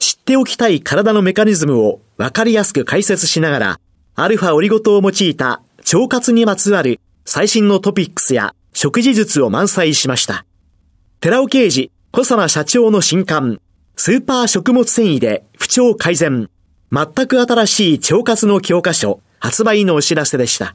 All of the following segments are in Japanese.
知っておきたい体のメカニズムを分かりやすく解説しながら、アルファオリゴ糖を用いた腸活にまつわる最新のトピックスや食事術を満載しました。寺尾刑事、小佐社長の新刊、スーパー食物繊維で不調改善。全く新しい腸活の教科書発売のお知らせでした。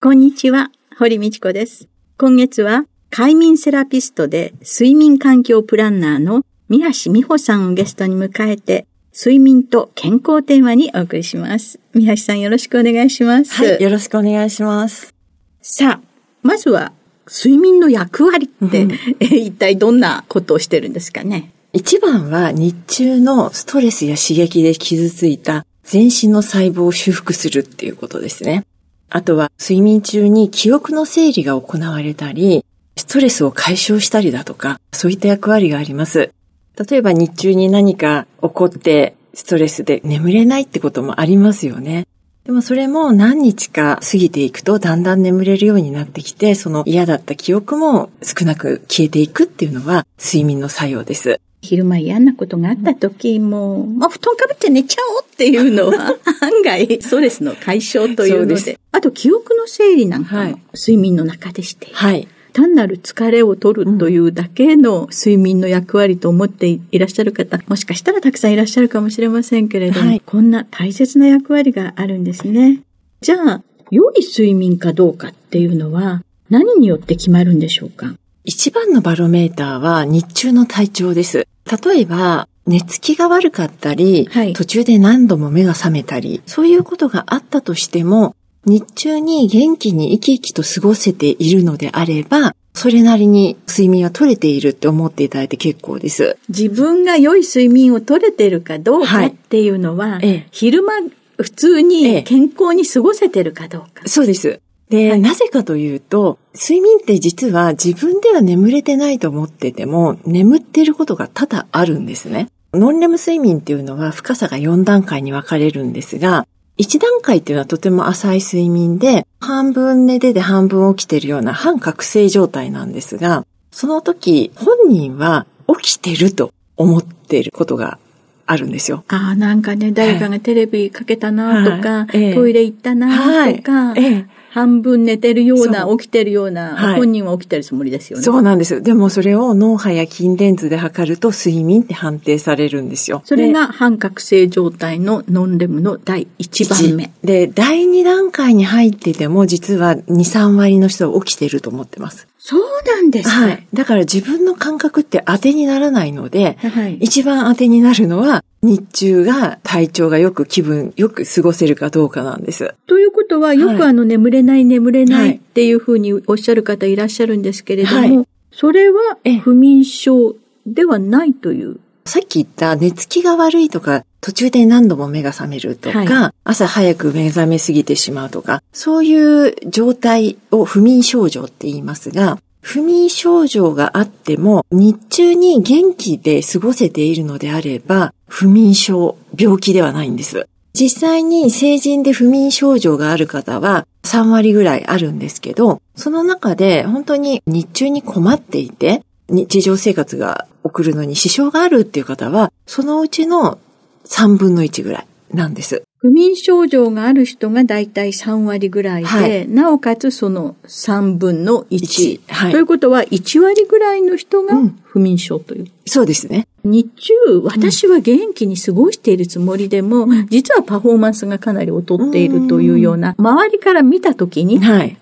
こんにちは、堀道子です。今月は快眠セラピストで睡眠環境プランナーの三橋美穂さんをゲストに迎えて睡眠と健康テーマにお送りします。三橋さんよろしくお願いします。はい、よろしくお願いします。さあ、まずは睡眠の役割って、うん、一体どんなことをしてるんですかね？一番は日中のストレスや刺激で傷ついた全身の細胞を修復するっていうことですね。あとは睡眠中に記憶の整理が行われたり、ストレスを解消したりだとか、そういった役割があります。例えば日中に何か起こってストレスで眠れないってこともありますよね。でもそれも何日か過ぎていくとだんだん眠れるようになってきて、その嫌だった記憶も少なく消えていくっていうのは睡眠の作用です。昼間嫌なことがあった時も、まあ、布団かぶって寝ちゃおうっていうのは、案外、ストレスの解消というので。あと、記憶の整理なんかも、睡眠の中でして。はい。単なる疲れを取るというだけの睡眠の役割と思っていらっしゃる方、もしかしたらたくさんいらっしゃるかもしれませんけれども、はい、こんな大切な役割があるんですね。じゃあ、良い睡眠かどうかっていうのは、何によって決まるんでしょうか？一番のバロメーターは日中の体調です。例えば、寝つきが悪かったり、はい、途中で何度も目が覚めたり、そういうことがあったとしても、日中に元気に生き生きと過ごせているのであれば、それなりに睡眠は取れているって思っていただいて結構です。自分が良い睡眠を取れているかどうかっていうのは、はい、昼間普通に健康に過ごせてるかどうか。ええ、そうです。で、はい、なぜかというと、睡眠って実は自分では眠れてないと思ってても、眠っていることが多々あるんですね。ノンレム睡眠っていうのは深さが4段階に分かれるんですが、一段階っていうのはとても浅い睡眠で、半分寝てで半分起きてるような半覚醒状態なんですが、その時本人は起きてると思っていることがあるんですよ。ああ、なんかね、誰かがテレビかけたなとか、はい、トイレ行ったなとか、はいええ半分寝てるような、起きてるような、はい、本人は起きてるつもりですよね。そうなんです。でもそれを脳波や筋電図で測ると睡眠って判定されるんですよ。それが半覚醒状態のノンレムの第1番目。で、第2段階に入ってても実は2、3割の人は起きてると思ってます。そうなんですか、はい。だから自分の感覚って当てにならないので、はい、一番当てになるのは日中が体調がよく気分よく過ごせるかどうかなんです。ということは、よくあの眠れない眠れないっていうふうにおっしゃる方いらっしゃるんですけれども、はい、それは不眠症ではないという。さっき言った寝つきが悪いとか、途中で何度も目が覚めるとか、はい、朝早く目覚めすぎてしまうとか、そういう状態を不眠症状って言いますが、不眠症状があっても、日中に元気で過ごせているのであれば、不眠症、病気ではないんです。実際に成人で不眠症状がある方は3割ぐらいあるんですけど、その中で本当に日中に困っていて、日常生活が送るのに支障があるっていう方は、そのうちの3分の1ぐらいなんです。不眠症状がある人がだいたい3割ぐらいで、はい、なおかつその3分の 1, 1、はい、ということは1割ぐらいの人が不眠症という。うん、そうですね。日中、私は元気に過ごしているつもりでも、うん、実はパフォーマンスがかなり劣っているというような、周りから見たときに、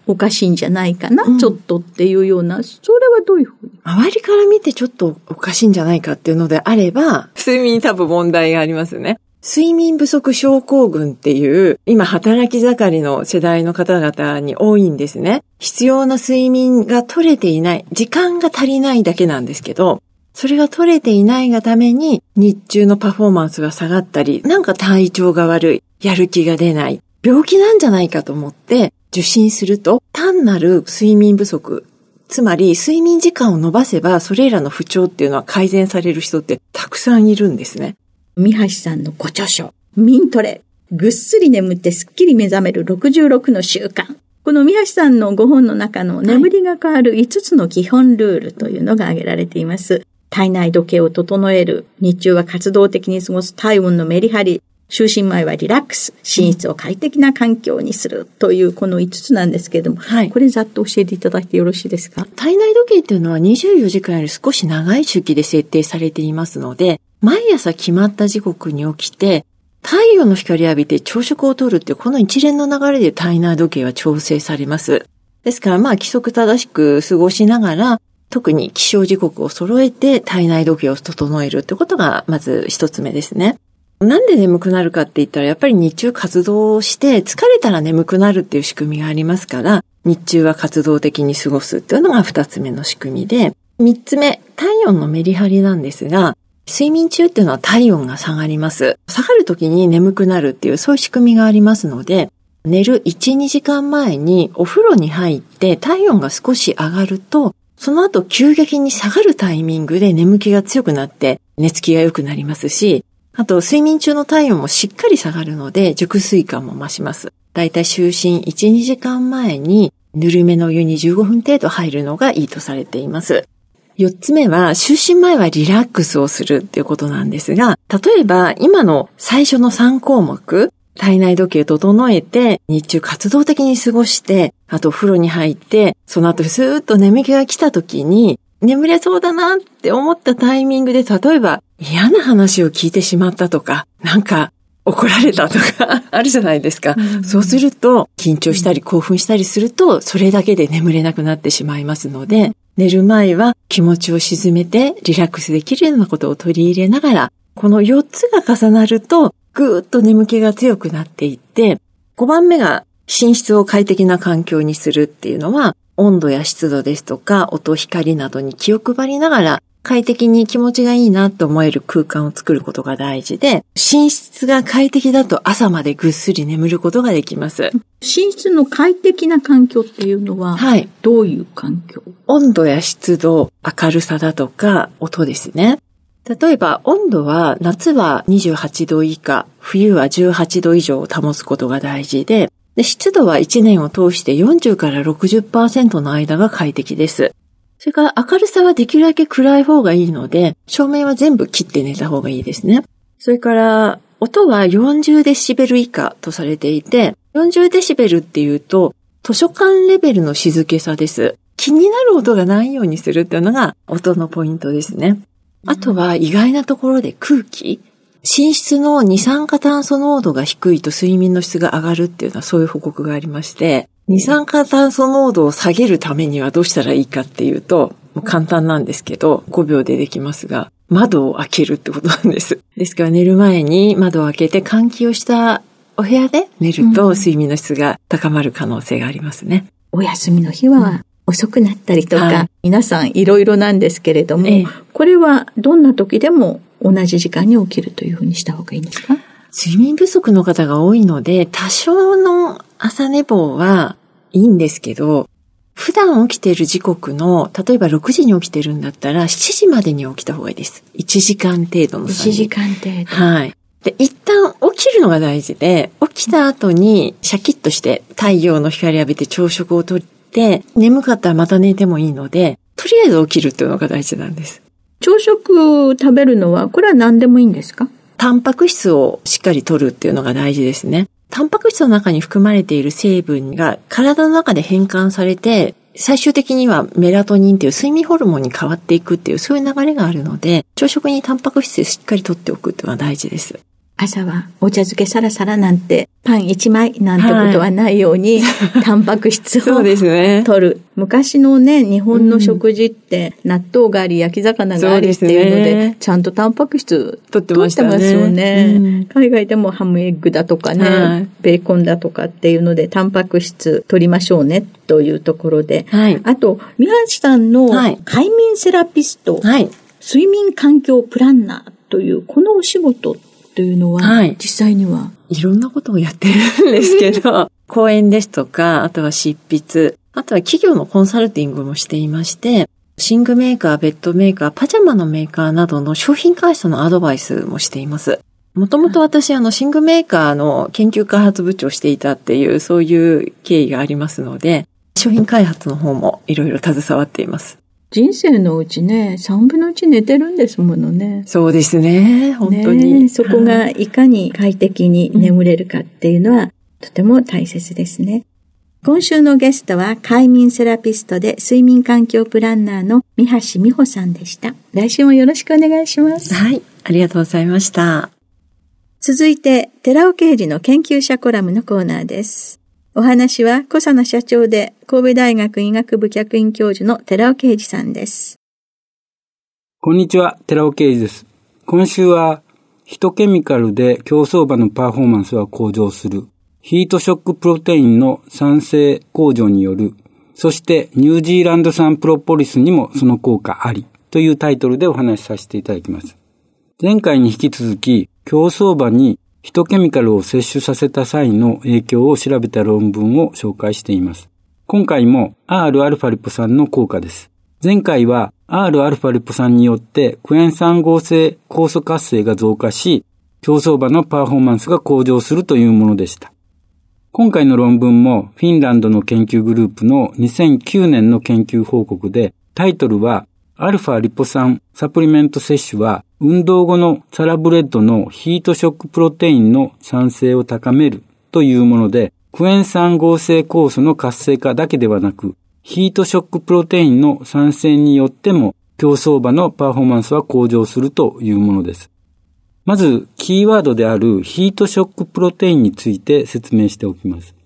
おかしいんじゃないかな、ちょっとっていうような、それはどういうふうに？周りから見てちょっとおかしいんじゃないかっていうのであれば、睡眠に多分問題がありますね。睡眠不足症候群っていう、今働き盛りの世代の方々に多いんですね。必要な睡眠が取れていない、時間が足りないだけなんですけど、それが取れていないがために日中のパフォーマンスが下がったり、なんか体調が悪い、やる気が出ない、病気なんじゃないかと思って受診すると、単なる睡眠不足、つまり睡眠時間を伸ばせばそれらの不調っていうのは改善される人ってたくさんいるんですね。三橋さんのご著書、ミントレ。ぐっすり眠ってすっきり目覚める66の習慣。この三橋さんの5本の中の眠りが変わる5つの基本ルールというのが挙げられています。体内時計を整える。日中は活動的に過ごす体温のメリハリ。就寝前はリラックス。寝室を快適な環境にする。というこの5つなんですけれども、はい、これざっと教えていただいてよろしいですか？体内時計っていうのは24時間より少し長い周期で設定されていますので、毎朝決まった時刻に起きて、太陽の光を浴びて朝食をとるってこの一連の流れで体内時計は調整されます。ですからまあ規則正しく過ごしながら、特に起床時刻を揃えて体内時計を整えるってことがまず一つ目ですね。なんで眠くなるかって言ったらやっぱり日中活動をして疲れたら眠くなるっていう仕組みがありますから、日中は活動的に過ごすっていうのが二つ目の仕組みで、三つ目、体温のメリハリなんですが、睡眠中っていうのは体温が下がります。下がる時に眠くなるっていうそういう仕組みがありますので、寝る1、2時間前にお風呂に入って体温が少し上がると、その後急激に下がるタイミングで眠気が強くなって寝つきが良くなりますし、あと睡眠中の体温もしっかり下がるので熟睡感も増します。だいたい就寝1、2時間前にぬるめの湯に15分程度入るのがいいとされています。四つ目は、就寝前はリラックスをするっていうことなんですが、例えば今の最初の3項目、体内時計を整えて、日中活動的に過ごして、あと風呂に入って、その後スーッと眠気が来た時に、眠れそうだなって思ったタイミングで、例えば嫌な話を聞いてしまったとか、なんか怒られたとか あるじゃないですか。うん、そうすると、緊張したり興奮したりすると、それだけで眠れなくなってしまいますので、寝る前は気持ちを沈めてリラックスできるようなことを取り入れながら、この4つが重なると、ぐーっと眠気が強くなっていって、5番目が寝室を快適な環境にするっていうのは、温度や湿度ですとか、音、光などに気を配りながら、快適に気持ちがいいなと思える空間を作ることが大事で、寝室が快適だと朝までぐっすり眠ることができます。寝室の快適な環境っていうのは、はい。どういう環境？温度や湿度、明るさだとか、音ですね。例えば温度は夏は28度以下、冬は18度以上を保つことが大事で、で湿度は1年を通して40から60%の間が快適です。それから明るさはできるだけ暗い方がいいので、照明は全部切って寝た方がいいですね。それから、音は40デシベル以下とされていて、40デシベルっていうと、図書館レベルの静けさです。気になる音がないようにするっていうのが音のポイントですね。あとは意外なところで空気。寝室の二酸化炭素濃度が低いと睡眠の質が上がるっていうのはそういう報告がありまして、二酸化炭素濃度を下げるためにはどうしたらいいかっていうと、もう簡単なんですけど、5秒でできますが、窓を開けるってことなんです。ですから寝る前に窓を開けて換気をしたお部屋で寝ると睡眠の質が高まる可能性がありますね。うん、お休みの日は遅くなったりとか、はい、皆さんいろいろなんですけれども、ええ、これはどんな時でも同じ時間に起きるというふうにした方がいいんですか？睡眠不足の方が多いので、多少の朝寝坊はいいんですけど、普段起きている時刻の、例えば6時に起きてるんだったら、7時までに起きた方がいいです。1時間程度の1時間程度。はい。で、一旦起きるのが大事で、起きた後にシャキッとして太陽の光浴びて朝食をとって、眠かったらまた寝てもいいので、とりあえず起きるっていうのが大事なんです。朝食を食べるのは、これは何でもいいんですか？タンパク質をしっかり取るっていうのが大事ですね。タンパク質の中に含まれている成分が体の中で変換されて、最終的にはメラトニンっていう睡眠ホルモンに変わっていくっていうそういう流れがあるので、朝食にタンパク質をしっかり取っておくっていうのは大事です。朝はお茶漬けサラサラなんてパン一枚なんてことはないように、はい、タンパク質を取る。ね、昔のね、日本の食事って納豆があり焼き魚がありっていうので、ね、ちゃんとタンパク質取ってますよね、うん、海外でもハムエッグだとかね、はい、ベーコンだとかっていうので、タンパク質取りましょうねというところで、はい、あと、宮内さんの快眠セラピスト、睡眠環境プランナーというこのお仕事というのは、はい、実際には？いろんなことをやってるんですけど、講演ですとか、あとは執筆、あとは企業のコンサルティングもしていまして、寝具メーカー、ベッドメーカー、パジャマのメーカーなどの商品開発のアドバイスもしています。もともと私、あの、寝具メーカーの研究開発部長をしていたっていう、そういう経緯がありますので、商品開発の方もいろいろ携わっています。人生のうちね、三分の一寝てるんですものね。そうですね、本当に。そこがいかに快適に眠れるかっていうのは、とても大切ですね。今週のゲストは、快眠セラピストで睡眠環境プランナーの三橋美穂さんでした。来週もよろしくお願いします。はい、ありがとうございました。続いて、寺尾刑事の研究者コラムのコーナーです。お話は小佐奈社長で神戸大学医学部客員教授の寺尾啓二さんです。こんにちは、寺尾啓二です。今週はヒトケミカルで競走馬のパフォーマンスは向上するヒートショックプロテインの酸性向上によるそしてニュージーランド産プロポリスにもその効果ありというタイトルでお話しさせていただきます。前回に引き続き競走馬にヒトケミカルを摂取させた際の影響を調べた論文を紹介しています。今回も Rα リポ酸の効果です。前回は Rα リポ酸によってクエン酸合成酵素活性が増加し、競走馬のパフォーマンスが向上するというものでした。今回の論文もフィンランドの研究グループの2009年の研究報告でタイトルはアルファリポ酸サプリメント摂取は運動後のサラブレッドのヒートショックプロテインの産生を高めるというもので、クエン酸合成酵素の活性化だけではなく、ヒートショックプロテインの酸性によっても競走馬のパフォーマンスは向上するというものです。まず、キーワードであるヒートショックプロテインについて説明しておきます。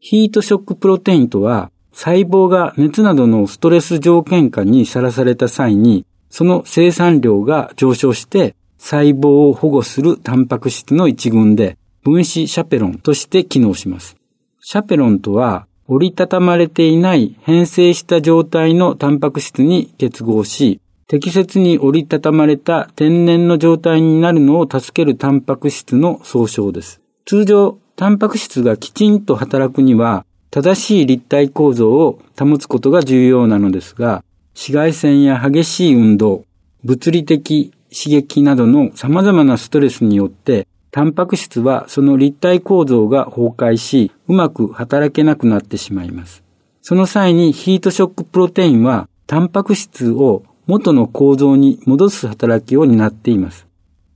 ヒートショックプロテインとは、細胞が熱などのストレス条件下にさらされた際に、その生産量が上昇して細胞を保護するタンパク質の一群で分子シャペロンとして機能します。シャペロンとは折りたたまれていない変性した状態のタンパク質に結合し、適切に折りたたまれた天然の状態になるのを助けるタンパク質の総称です。通常、タンパク質がきちんと働くには、正しい立体構造を保つことが重要なのですが、紫外線や激しい運動、物理的刺激などの様々なストレスによって、タンパク質はその立体構造が崩壊し、うまく働けなくなってしまいます。その際にヒートショックプロテインは、タンパク質を元の構造に戻す働きを担っています。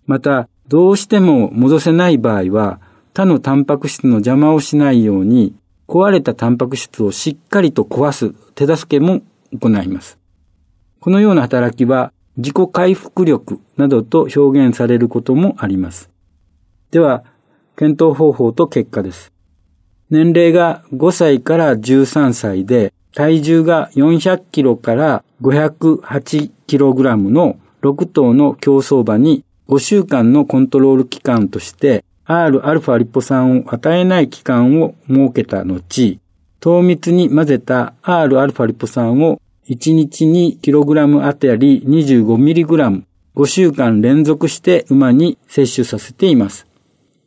また、どうしても戻せない場合は、他のタンパク質の邪魔をしないように、壊れたタンパク質をしっかりと壊す手助けも行います。このような働きは自己回復力などと表現されることもあります。では、検討方法と結果です。年齢が5歳から13歳で、体重が400キロから508キログラムの6頭の競走馬に5週間のコントロール期間として Rα リポ酸を与えない期間を設けた後、糖蜜に混ぜた Rα リポ酸を1日に kg あたり 25mg、5週間連続して馬に摂取させています。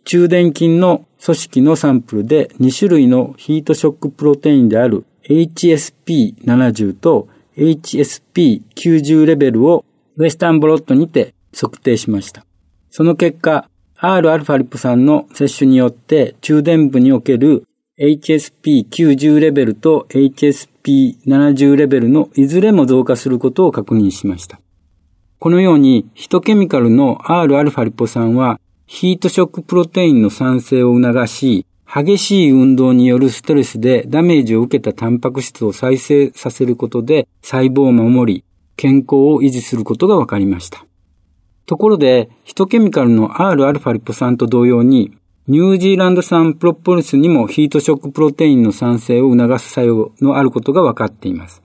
中殿筋の組織のサンプルで2種類のヒートショックプロテインである HSP70 と HSP90 レベルをウエスタンブロットにて測定しました。その結果、Rα リポ酸の摂取によって中殿部における HSP90 レベルと HSP70 レベルのいずれも増加することを確認しました。このようにヒトケミカルの Rα リポ酸はヒートショックプロテインの産生を促し、激しい運動によるストレスでダメージを受けたタンパク質を再生させることで細胞を守り、健康を維持することが分かりました。ところで、ヒトケミカルの Rα リポ酸と同様に、ニュージーランド産プロポリスにもヒートショックプロテインの産生を促す作用のあることが分かっています。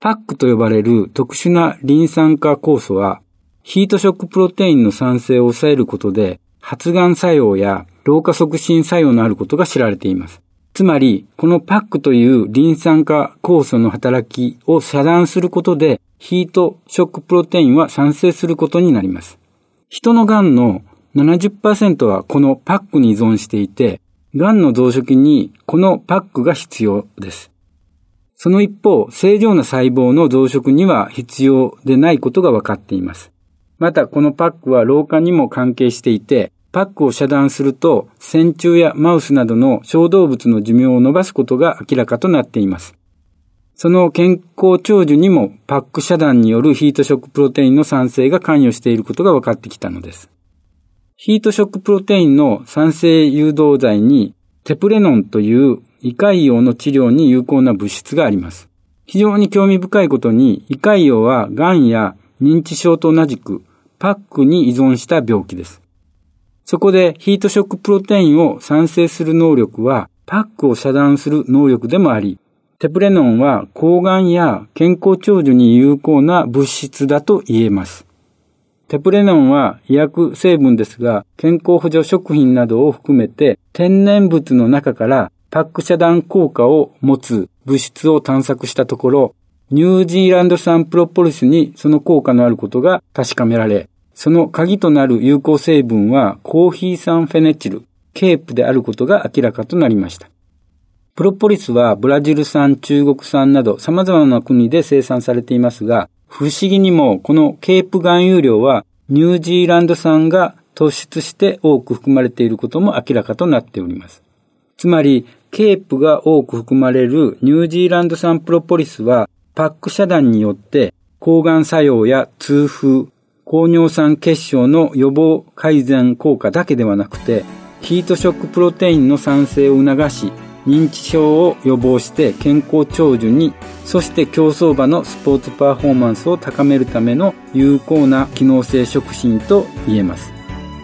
PAK と呼ばれる特殊なリン酸化酵素は、ヒートショックプロテインの産生を抑えることで、発がん作用や老化促進作用のあることが知られています。つまり、この PAK というリン酸化酵素の働きを遮断することで、ヒートショックプロテインは産生することになります。人の癌の70%はこの PAK に依存していて、癌の増殖にこの PAK が必要です。その一方、正常な細胞の増殖には必要でないことが分かっています。また、このパックは老化にも関係していて、パックを遮断すると、線虫やマウスなどの小動物の寿命を伸ばすことが明らかとなっています。その健康長寿にもパック遮断によるヒートショックプロテインの産生が関与していることが分かってきたのです。ヒートショックプロテインの酸性誘導剤にテプレノンという胃潰瘍の治療に有効な物質があります。非常に興味深いことに胃潰瘍は癌や認知症と同じくパックに依存した病気です。そこでヒートショックプロテインを産生する能力はパックを遮断する能力でもあり、テプレノンは抗がんや健康長寿に有効な物質だと言えます。テプレノンは医薬成分ですが、健康補助食品などを含めて天然物の中からパック遮断効果を持つ物質を探索したところ、ニュージーランド産プロポリスにその効果のあることが確かめられ、その鍵となる有効成分はコーヒー酸フェネチル、ケープであることが明らかとなりました。プロポリスはブラジル産、中国産など様々な国で生産されていますが、不思議にもこのケープ含有量はニュージーランド産が突出して多く含まれていることも明らかとなっております。つまり、ケープが多く含まれるニュージーランド産プロポリスはパック遮断によって抗がん作用や痛風、高尿酸血症の予防改善効果だけではなくて、ヒートショックプロテインの産生を促し、認知症を予防して健康長寿にそして競走馬のスポーツパフォーマンスを高めるための有効な機能性食品と言えます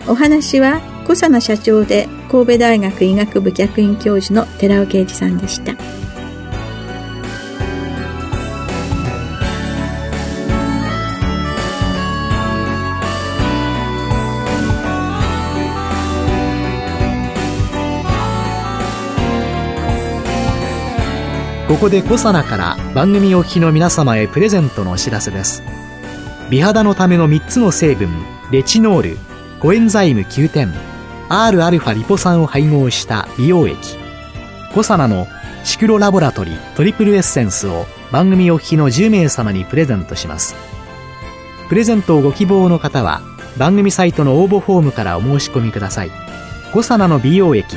お話は小佐奈社長で神戸大学医学部客員教授の寺尾啓二さんでした。ここでコサナから番組お聞きの皆様へプレゼントのお知らせです。美肌のための3つの成分レチノールコエンザイム Q10 Rα リポ酸を配合した美容液。コサナのシクロラボラトリトリプルエッセンスを番組お聞きの10名様にプレゼントします。プレゼントをご希望の方は番組サイトの応募フォームからお申し込みください。コサナの美容液